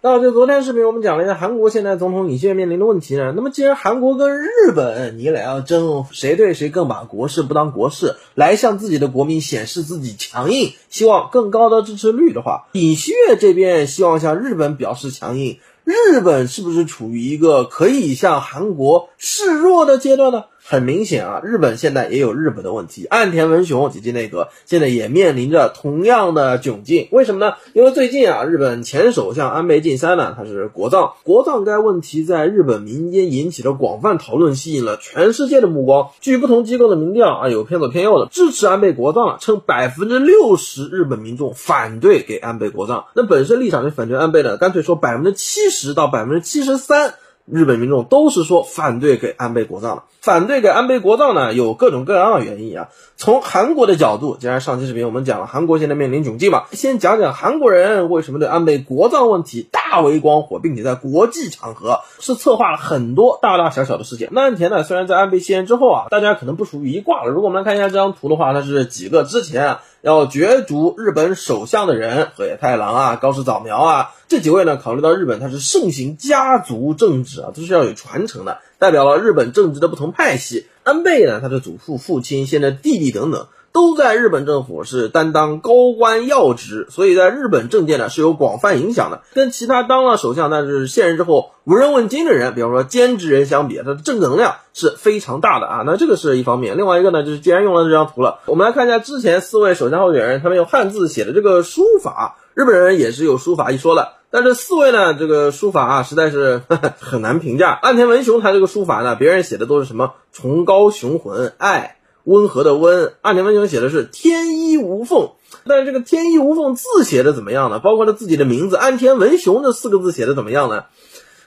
那就昨天视频我们讲了一下韩国现在总统尹锡悦面临的问题呢。那么既然韩国跟日本你俩要争谁对谁更把国事不当国事，来向自己的国民显示自己强硬，希望更高的支持率的话，尹锡悦这边希望向日本表示强硬，日本是不是处于一个可以向韩国示弱的阶段呢？很明显啊，日本现在也有日本的问题。岸田文雄及其内阁现在也面临着同样的窘境。为什么呢？因为最近啊，日本前首相安倍晋三呢，他是国葬。国葬该问题在日本民间引起了广泛讨论，吸引了全世界的目光。据不同机构的民调啊，有偏左偏右的支持安倍国葬了，称百分之六十日本民众反对给安倍国葬。那本身立场是反对安倍的，干脆说百分之七十到百分之七十三。日本民众都是说反对给安倍国葬的，反对给安倍国葬呢，有各种各样的原因啊。从韩国的角度，既然上期视频我们讲了韩国现在面临窘境嘛，先讲讲韩国人为什么对安倍国葬问题大为光火，并且在国际场合是策划了很多大大小小的事件。那岸田呢，虽然在安倍卸任之后啊，大家可能不属于一挂了。如果我们来看一下这张图的话，它是几个之前要角逐日本首相的人，河野太郎啊，高市早苗啊。这几位呢，考虑到日本它是盛行家族政治啊，都是要有传承的，代表了日本政治的不同派系。安倍呢，他的祖父、父亲、现在弟弟等等，都在日本政府是担当高官要职，所以在日本政界呢是有广泛影响的。跟其他当了首相但是卸任之后无人问津的人，比方说兼职人相比，他的正能量是非常大的啊。那这个是一方面，另外一个呢，就是既然用了这张图了，我们来看一下之前四位首相候选人他们用汉字写的这个书法，日本人也是有书法一说的。但这四位呢，这个书法啊，实在是 很难评价。岸田文雄他这个书法呢，别人写的都是什么崇高雄浑、爱温和的温，岸田文雄写的是天衣无缝。但是这个天衣无缝字写的怎么样呢？包括他自己的名字岸田文雄这四个字写的怎么样呢？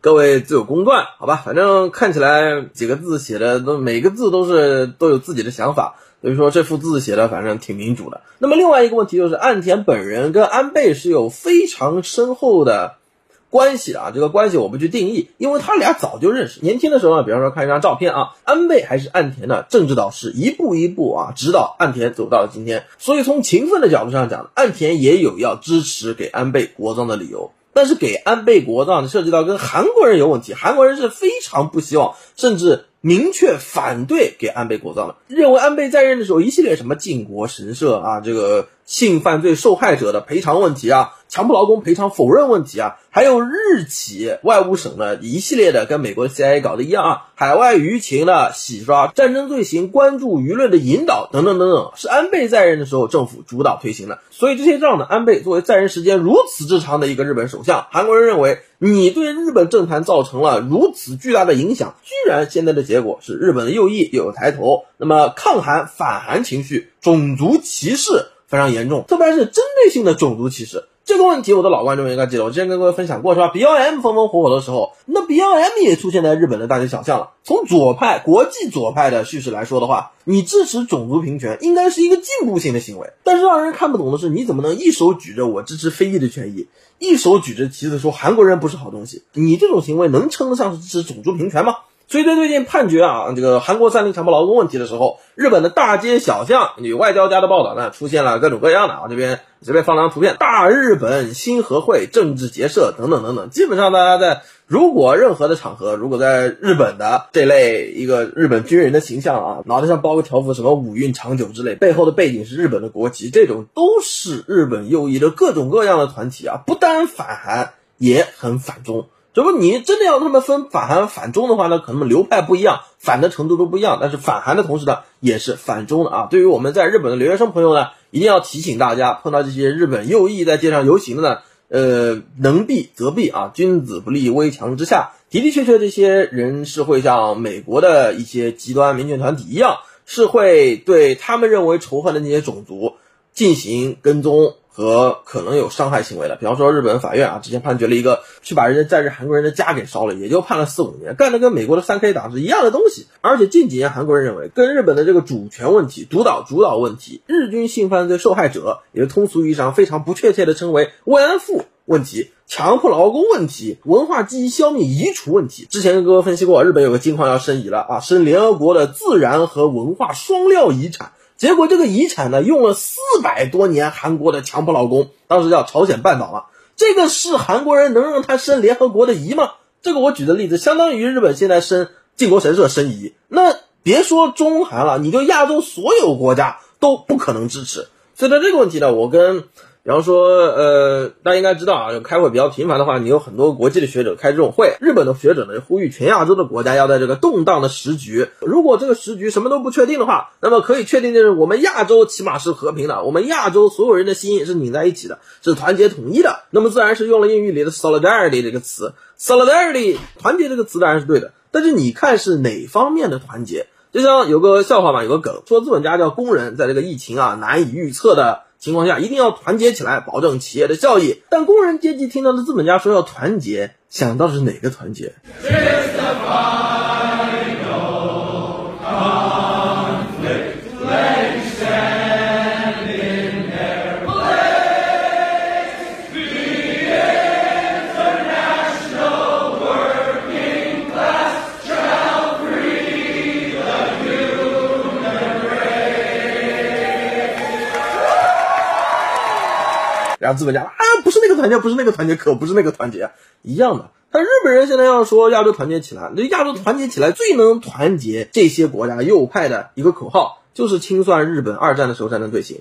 各位自有公断，好吧？反正看起来几个字写的都每个字都是都有自己的想法。所以说这幅字写的反正挺民主的。那么另外一个问题就是，岸田本人跟安倍是有非常深厚的关系啊。这个关系我不去定义，因为他俩早就认识。年轻的时候呢，比方说看一张照片啊，安倍还是岸田的政治导师，一步一步啊指导岸田走到了今天。所以从勤奋的角度上讲，岸田也有要支持给安倍国葬的理由。但是给安倍国葬涉及到跟韩国人有问题，韩国人是非常不希望，甚至。明确反对给安倍国葬的，认为安倍在任的时候一系列什么靖国神社啊，这个性犯罪受害者的赔偿问题啊，强迫劳工赔偿否认问题啊，还有日企外务省的一系列的跟美国 CIA 搞的一样啊，海外舆情的洗刷、战争罪行关注舆论的引导等等等等，是安倍在任的时候政府主导推行的。所以这些账呢，安倍作为在任时间如此之长的一个日本首相，韩国人认为。你对日本政坛造成了如此巨大的影响，居然现在的结果是日本的右翼又有抬头，那么抗韩反韩情绪、种族歧视非常严重，特别是针对性的种族歧视。这个问题，我的老观众应该记得，我之前跟各位分享过，是吧？BLM 风风火火的时候，那 BLM 也出现在日本的大街小巷了。从左派、国际左派的叙事来说的话，你支持种族平权，应该是一个进步性的行为。但是让人看不懂的是，你怎么能一手举着我支持非裔的权益，一手举着旗子说韩国人不是好东西？你这种行为能称得上是支持种族平权吗？所以在最近判决啊，这个韩国三菱强迫劳工问题的时候，日本的大街小巷，有外交家的报道呢，出现了各种各样的啊，这边随便放张图片，大日本新和会政治结社等等等等，基本上大家在如果任何的场合，如果在日本的这类一个日本军人的形象啊，脑袋上包个条幅，什么五运长久之类，背后的背景是日本的国旗，这种都是日本右翼的各种各样的团体啊，不单反韩，也很反中。如果你真的要他们分反韩反中的话呢，可能流派不一样，反的程度都不一样。但是反韩的同时呢，也是反中的啊。对于我们在日本的留学生朋友呢，一定要提醒大家，碰到这些日本右翼在街上游行的呢，呃，能避则避啊。君子不立危墙之下，的的确确，这些人是会像美国的一些极端民权团体一样，是会对他们认为仇恨的那些种族进行跟踪。和可能有伤害行为的，比方说日本法院啊，之前判决了一个去把人家在日韩国人的家给烧了，也就判了四五年，干的跟美国的三 K 党是一样的东西。而且近几年韩国人认为，跟日本的这个主权问题、独岛主导问题、日军性犯罪受害者，也通俗意义上非常不确切的称为慰安妇问题、强迫劳工问题、文化记忆消灭移除问题。之前跟各位分析过，日本有个金矿要申遗了啊，是联合国的自然和文化双料遗产。结果这个遗产呢，用了四百多年，韩国的强迫劳工，当时叫朝鲜半岛嘛。这个是韩国人能让他申联合国的遗吗？这个我举的例子相当于日本现在申靖国神社申遗，那别说中韩了，你就亚洲所有国家都不可能支持。所以在这个问题呢，我跟。比方说，呃，大家应该知道啊，开会比较频繁的话，你有很多国际的学者开这种会。日本的学者呢，呼吁全亚洲的国家要在这个动荡的时局，如果这个时局什么都不确定的话，那么可以确定的是，我们亚洲起码是和平的，我们亚洲所有人的心是拧在一起的，是团结统一的。那么自然是用了英语里的 solidarity 这个词，solidarity 团结这个词当然是对的，但是你看是哪方面的团结？就像有个笑话嘛，有个梗说资本家叫工人，在这个疫情啊难以预测的。情况下一定要团结起来，保证企业的效益。但工人阶级听到的资本家说要团结，想到是哪个团结？资本家啊，不是那个团结，不是那个团结，可不是那个团结，一样的。但日本人现在要说亚洲团结起来，那亚洲团结起来最能团结这些国家右派的一个口号，就是清算日本二战的时候战争罪行。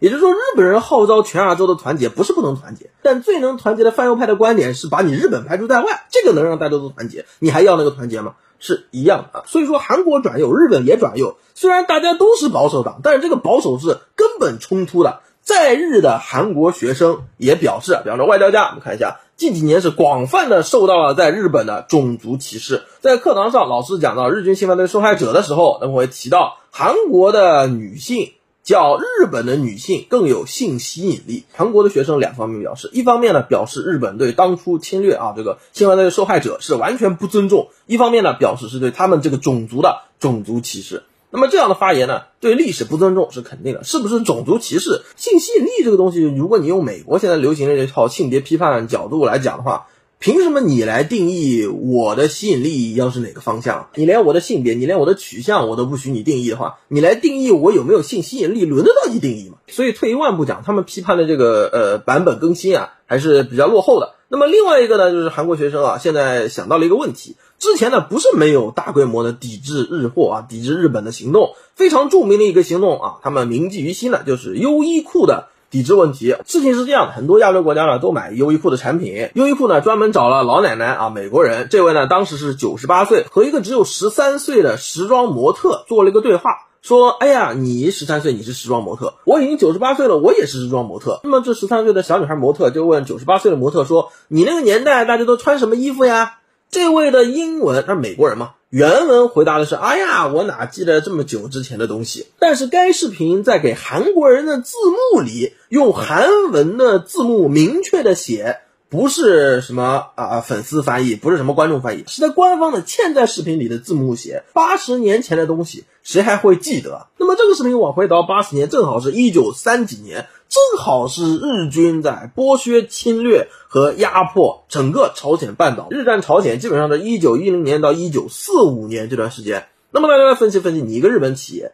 也就是说，日本人号召全亚洲的团结，不是不能团结，但最能团结的泛右派的观点是把你日本排除在外，这个能让大家都团结，你还要那个团结吗？是一样的。所以说，韩国转右，日本也转右，虽然大家都是保守党，但是这个保守是根本冲突的。在日的韩国学生也表示，比方说外交家，我们看一下，近几年是广泛的受到了在日本的种族歧视。在课堂上，老师讲到日军侵犯罪受害者的时候，那么会提到韩国的女性较日本的女性更有性吸引力。韩国的学生两方面表示，一方面呢表示日本对当初侵略啊这个侵犯罪受害者是完全不尊重，一方面呢表示是对他们这个种族的种族歧视。那么这样的发言呢，对历史不尊重是肯定的，是不是种族歧视？性吸引力这个东西，如果你用美国现在流行的这套性别批判角度来讲的话，凭什么你来定义我的吸引力要是哪个方向？你连我的性别，你连我的取向我都不许你定义的话，你来定义我有没有性吸引力，轮得到你定义吗？所以退一万步讲，他们批判的这个呃版本更新啊，还是比较落后的。那么另外一个呢，就是韩国学生啊，现在想到了一个问题。之前呢，不是没有大规模的抵制日货啊，抵制日本的行动，非常著名的一个行动啊，他们铭记于心的，就是优衣库的抵制问题。事情是这样的，很多亚洲国家呢都买优衣库的产品，优衣库呢专门找了老奶奶啊，美国人，这位呢当时是九十八岁，和一个只有十三岁的时装模特做了一个对话，说：“哎呀，你十三岁，你是时装模特，我已经九十八岁了，我也是时装模特。”那么这十三岁的小女孩模特就问九十八岁的模特说：“你那个年代大家都穿什么衣服呀？”这位的英文，他是美国人嘛？原文回答的是：“哎呀，我哪记得这么久之前的东西？”但是该视频在给韩国人的字幕里用韩文的字幕明确的写，不是什么啊粉丝翻译，不是什么观众翻译，是在官方的嵌在视频里的字幕写。八十年前的东西，谁还会记得？那么这个视频往回倒八十年，正好是一九三几年。正好是日军在剥削、侵略和压迫整个朝鲜半岛。日战朝鲜基本上在一九一零年到一九四五年这段时间。那么大家来分析分析，你一个日本企业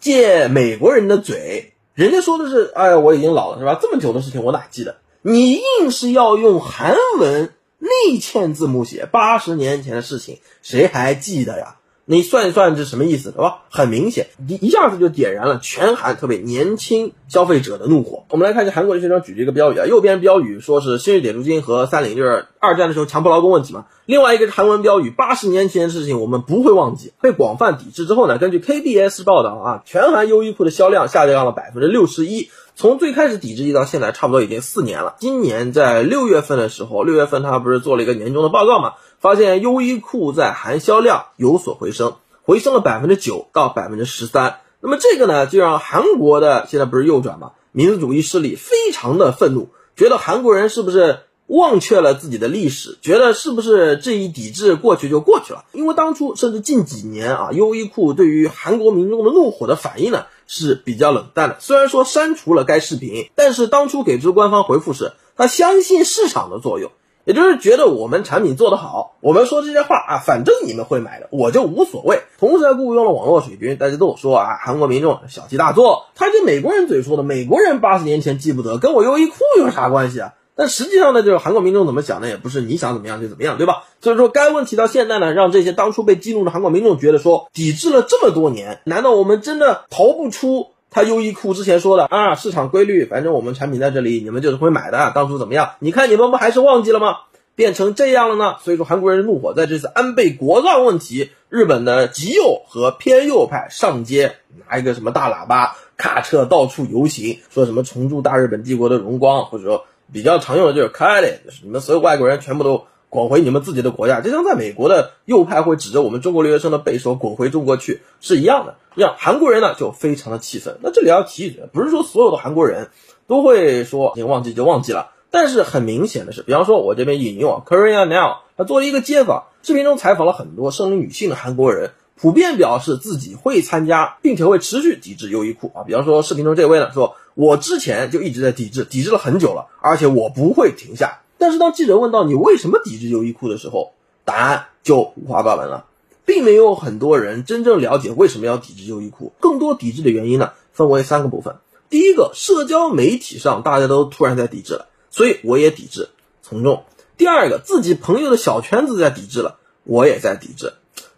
借美国人的嘴，人家说的是：“哎，我已经老了，是吧？这么久的事情我哪记得？”你硬是要用韩文内嵌字幕写八十年前的事情，谁还记得呀？你算一算这什么意思，对吧？很明显，一一下子就点燃了全韩特别年轻消费者的怒火。我们来看一下韩国的学生举这个标语啊，右边标语说是新日点租金和三菱就是二战的时候强迫劳工问题嘛。另外一个是韩文标语，八十年前的事情我们不会忘记。被广泛抵制之后呢，根据 KBS 报道啊，全韩优衣库的销量下降了百分之六十一。从最开始抵制一到现在，差不多已经四年了。今年在六月份的时候，六月份他不是做了一个年终的报告嘛？发现优衣库在韩销量有所回升，回升了百分之九到百分之十三。那么这个呢，就让韩国的现在不是右转嘛，民族主义势力非常的愤怒，觉得韩国人是不是忘却了自己的历史？觉得是不是这一抵制过去就过去了？因为当初甚至近几年啊，优衣库对于韩国民众的怒火的反应呢是比较冷淡的。虽然说删除了该视频，但是当初给出官方回复是，他相信市场的作用。也就是觉得我们产品做得好，我们说这些话啊，反正你们会买的，我就无所谓。同时还雇佣了网络水军，大家都说啊，韩国民众小题大做。他跟美国人嘴说的，美国人八十年前记不得，跟我优衣库有啥关系啊？但实际上呢，就是韩国民众怎么想呢？也不是你想怎么样就怎么样，对吧？所以说，该问题到现在呢，让这些当初被激怒的韩国民众觉得说，抵制了这么多年，难道我们真的逃不出他优衣库之前说的啊？市场规律，反正我们产品在这里，你们就是会买的。当初怎么样？你看你们不还是忘记了吗？变成这样了呢？所以说，韩国人怒火在这次安倍国葬问题，日本的极右和偏右派上街，拿一个什么大喇叭，卡车到处游行，说什么重铸大日本帝国的荣光，或者说。比较常用的就是开嘞，就是你们所有外国人全部都滚回你们自己的国家，就像在美国的右派会指着我们中国留学生的背说滚回中国去是一样的。让韩国人呢就非常的气愤。那这里要提醒，不是说所有的韩国人都会说你忘记就忘记了，但是很明显的是，比方说我这边引用 Korea Now，他做了一个街访，视频中采访了很多生理女性的韩国人。普遍表示自己会参加，并且会持续抵制优衣库啊。比方说，视频中这位呢说：“我之前就一直在抵制，抵制了很久了，而且我不会停下。”但是当记者问到你为什么抵制优衣库的时候，答案就五花八门了，并没有很多人真正了解为什么要抵制优衣库。更多抵制的原因呢，分为三个部分：第一个，社交媒体上大家都突然在抵制了，所以我也抵制从众；第二个，自己朋友的小圈子在抵制了，我也在抵制。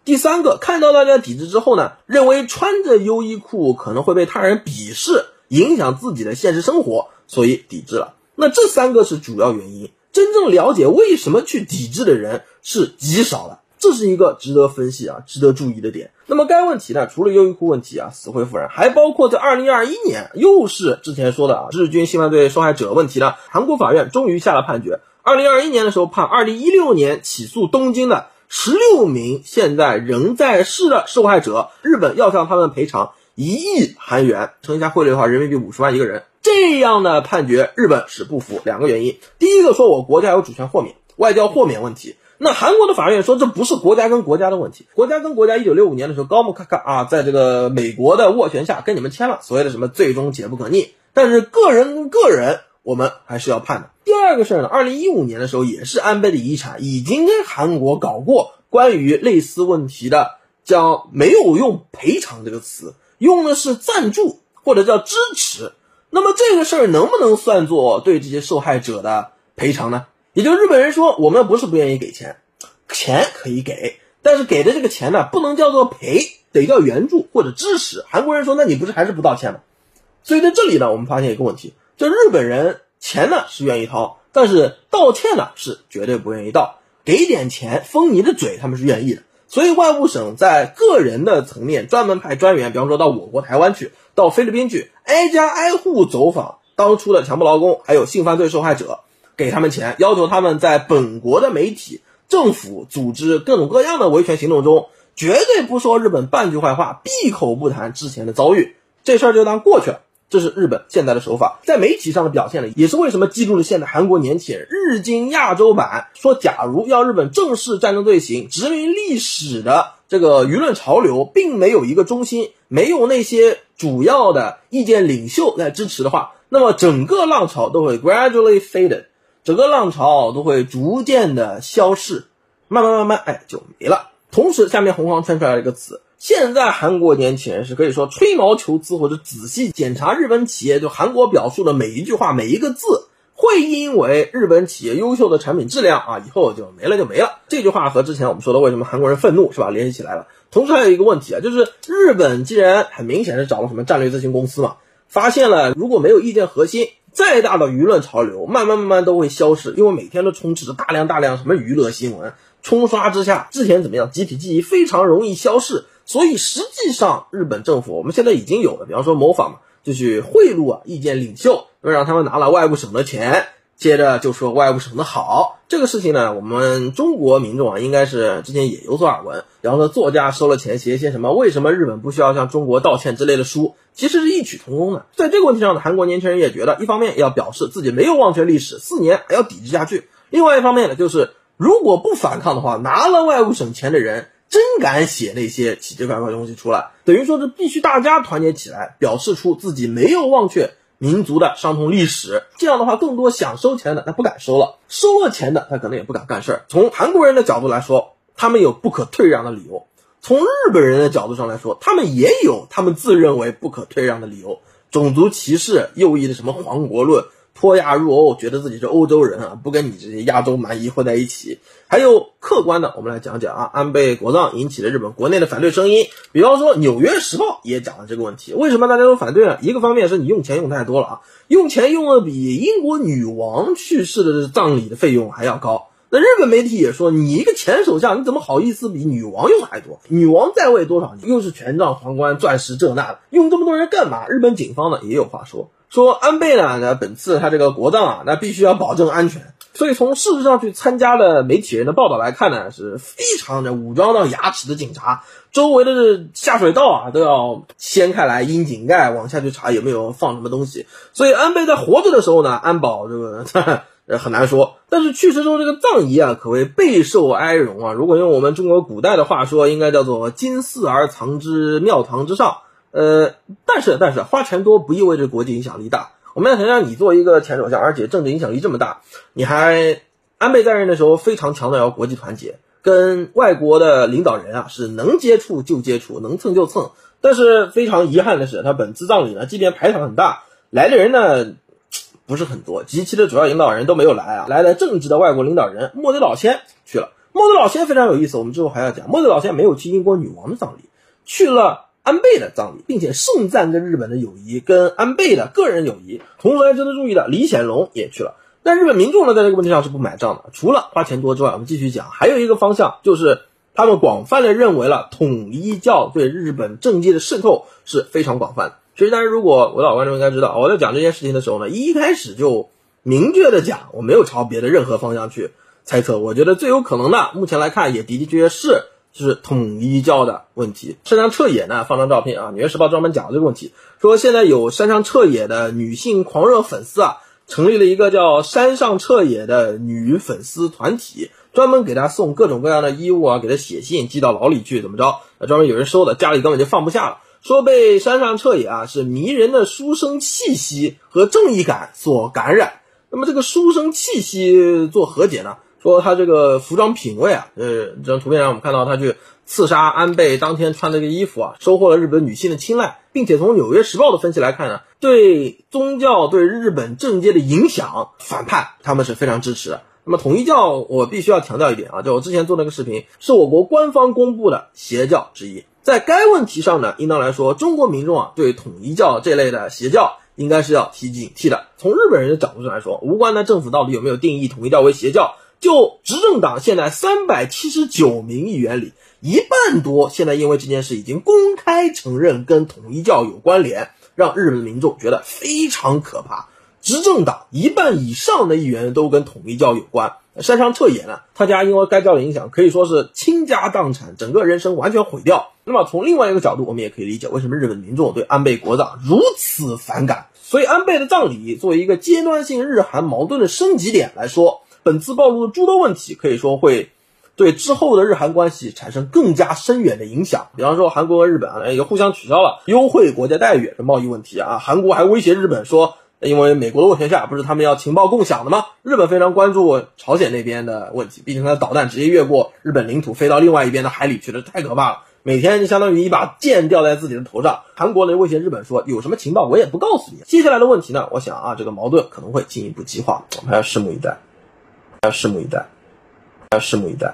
第三个，看到大家抵制之后呢，认为穿着优衣库可能会被他人鄙视，影响自己的现实生活，所以抵制了。那这三个是主要原因，真正了解为什么去抵制的人是极少的，这是一个值得分析啊、值得注意的点。那么该问题呢，除了优衣库问题啊，死灰复燃，还包括在二零二一年，又是之前说的啊，日军性犯罪受害者问题呢，韩国法院终于下了判决，二零二一年的时候判二零一六年起诉东京的。十六名现在仍在世的受害者，日本要向他们赔偿一亿韩元，乘一下汇率的话，人民币五十万一个人。这样的判决，日本是不服。两个原因，第一个说我国家有主权豁免、外交豁免问题。那韩国的法院说这不是国家跟国家的问题，国家跟国家一九六五年的时候高木卡卡啊，在这个美国的斡旋下跟你们签了所谓的什么最终解不可逆，但是个人跟个人。我们还是要判的。第二个事儿呢，二零一五年的时候，也是安倍的遗产已经跟韩国搞过关于类似问题的，叫没有用赔偿这个词，用的是赞助或者叫支持。那么这个事儿能不能算作对这些受害者的赔偿呢？也就日本人说，我们不是不愿意给钱，钱可以给，但是给的这个钱呢，不能叫做赔，得叫援助或者支持。韩国人说，那你不是还是不道歉吗？所以在这里呢，我们发现一个问题。就日本人钱呢是愿意掏，但是道歉呢是绝对不愿意道。给点钱封你的嘴，他们是愿意的。所以外务省在个人的层面专门派专员，比方说到我国台湾去，到菲律宾去，挨家挨户走访当初的强迫劳工，还有性犯罪受害者，给他们钱，要求他们在本国的媒体、政府组织各种各样的维权行动中，绝对不说日本半句坏话，闭口不谈之前的遭遇，这事儿就当过去了。这是日本现在的手法，在媒体上的表现呢，也是为什么激怒了现在韩国年轻人。日经亚洲版说，假如要日本正视战争罪行、殖民历史的这个舆论潮流，并没有一个中心，没有那些主要的意见领袖来支持的话，那么整个浪潮都会 gradually faded，整个浪潮都会逐渐的消逝，慢慢慢慢，哎，就没了。同时，下面红黄圈出来了一个词。现在韩国年轻人是可以说吹毛求疵，或者仔细检查日本企业就韩国表述的每一句话、每一个字，会因为日本企业优秀的产品质量啊，以后就没了就没了。这句话和之前我们说的为什么韩国人愤怒是吧，联系起来了。同时还有一个问题啊，就是日本既然很明显是找了什么战略咨询公司嘛，发现了如果没有意见核心，再大的舆论潮流，慢慢慢慢都会消失，因为每天都充斥着大量大量什么娱乐新闻，冲刷之下，之前怎么样，集体记忆非常容易消逝。所以实际上，日本政府我们现在已经有了，比方说模仿嘛，就去贿赂啊意见领袖，让他们拿了外务省的钱，接着就说外务省的好。这个事情呢，我们中国民众啊，应该是之前也有所耳闻。比方说，作家收了钱写一些什么“为什么日本不需要向中国道歉”之类的书，其实是异曲同工的。在这个问题上呢，韩国年轻人也觉得，一方面要表示自己没有忘却历史，四年还要抵制下去；另外一方面呢，就是如果不反抗的话，拿了外务省钱的人。真敢写那些奇奇怪怪的东西出来，等于说是必须大家团结起来，表示出自己没有忘却民族的伤痛历史。这样的话，更多想收钱的他不敢收了，收了钱的他可能也不敢干事儿。从韩国人的角度来说，他们有不可退让的理由；从日本人的角度上来说，他们也有他们自认为不可退让的理由。种族歧视、右翼的什么黄国论、脱亚入欧，觉得自己是欧洲人啊，不跟你这些亚洲蛮夷混在一起。还有客观的，我们来讲讲啊，安倍国葬引起了日本国内的反对声音。比方说，《纽约时报》也讲了这个问题。为什么大家都反对呢？一个方面是你用钱用太多了啊，用钱用的比英国女王去世的葬礼的费用还要高。那日本媒体也说，你一个前首相，你怎么好意思比女王用的还多？女王在位多少年，又是权杖、皇冠、钻石这那的，用这么多人干嘛？日本警方呢也有话说，说安倍呢，那本次他这个国葬啊，那必须要保证安全。所以从事实上去参加的媒体人的报道来看呢，是非常的武装到牙齿的警察，周围的下水道啊都要掀开来，窨井盖往下去查有没有放什么东西。所以安倍在活着的时候呢，安保这个。呃，很难说，但是去世之后这个葬仪啊，可谓备受哀荣啊。如果用我们中国古代的话说，应该叫做金寺而藏之，庙堂之上。呃，但是但是花钱多不意味着国际影响力大。我们要想想，你作为一个前首相，而且政治影响力这么大，你还安倍在任的时候非常强调要国际团结，跟外国的领导人啊是能接触就接触，能蹭就蹭。但是非常遗憾的是，他本次葬礼呢，即便排场很大，来的人呢。不是很多，及其的主要领导人都没有来啊，来了正直的外国领导人莫德老先去了。莫德老先非常有意思，我们之后还要讲。莫德老先没有去英国女王的葬礼，去了安倍的葬礼，并且盛赞跟日本的友谊，跟安倍的个人友谊。同时还值得注意的，李显龙也去了。但日本民众呢，在这个问题上是不买账的。除了花钱多之外，我们继续讲，还有一个方向就是他们广泛的认为了统一教对日本政界的渗透是非常广泛的。其实，但是如果我老观众应该知道，我在讲这件事情的时候呢，一开始就明确的讲，我没有朝别的任何方向去猜测。我觉得最有可能的，目前来看也的的确确是就是统一教的问题。山上彻也呢放张照片啊，《纽约时报》专门讲了这个问题，说现在有山上彻也的女性狂热粉丝啊，成立了一个叫山上彻也的女粉丝团体，专门给他送各种各样的衣物啊，给他写信寄到牢里去，怎么着？专门有人收的，家里根本就放不下了。说被山上彻也啊是迷人的书生气息和正义感所感染，那么这个书生气息做何解呢？说他这个服装品味啊，呃，这张图片上我们看到他去刺杀安倍当天穿的这个衣服啊，收获了日本女性的青睐，并且从《纽约时报》的分析来看呢，对宗教对日本政界的影响反叛，他们是非常支持的。那么统一教我必须要强调一点啊，就我之前做那个视频，是我国官方公布的邪教之一。在该问题上呢，应当来说，中国民众啊对统一教这类的邪教应该是要提警惕的。从日本人的角度上来说，无关的政府到底有没有定义统一教为邪教，就执政党现在三百七十九名议员里，一半多现在因为这件事已经公开承认跟统一教有关联，让日本民众觉得非常可怕。执政党一半以上的议员都跟统一教有关。山上彻也呢，他家因为该教的影响，可以说是倾家荡产，整个人生完全毁掉。那么从另外一个角度，我们也可以理解为什么日本民众对安倍国葬如此反感。所以安倍的葬礼作为一个阶段性日韩矛盾的升级点来说，本次暴露的诸多问题，可以说会对之后的日韩关系产生更加深远的影响。比方说，韩国和日本啊，也互相取消了优惠国家待遇的贸易问题啊，韩国还威胁日本说。因为美国的斡旋下，不是他们要情报共享的吗？日本非常关注朝鲜那边的问题，毕竟它的导弹直接越过日本领土飞到另外一边的海里去了，太可怕了。每天就相当于一把剑掉在自己的头上。韩国呢威胁日本说，有什么情报我也不告诉你。接下来的问题呢？我想啊，这个矛盾可能会进一步激化，我们还要拭目以待，要拭目以待，要拭目以待。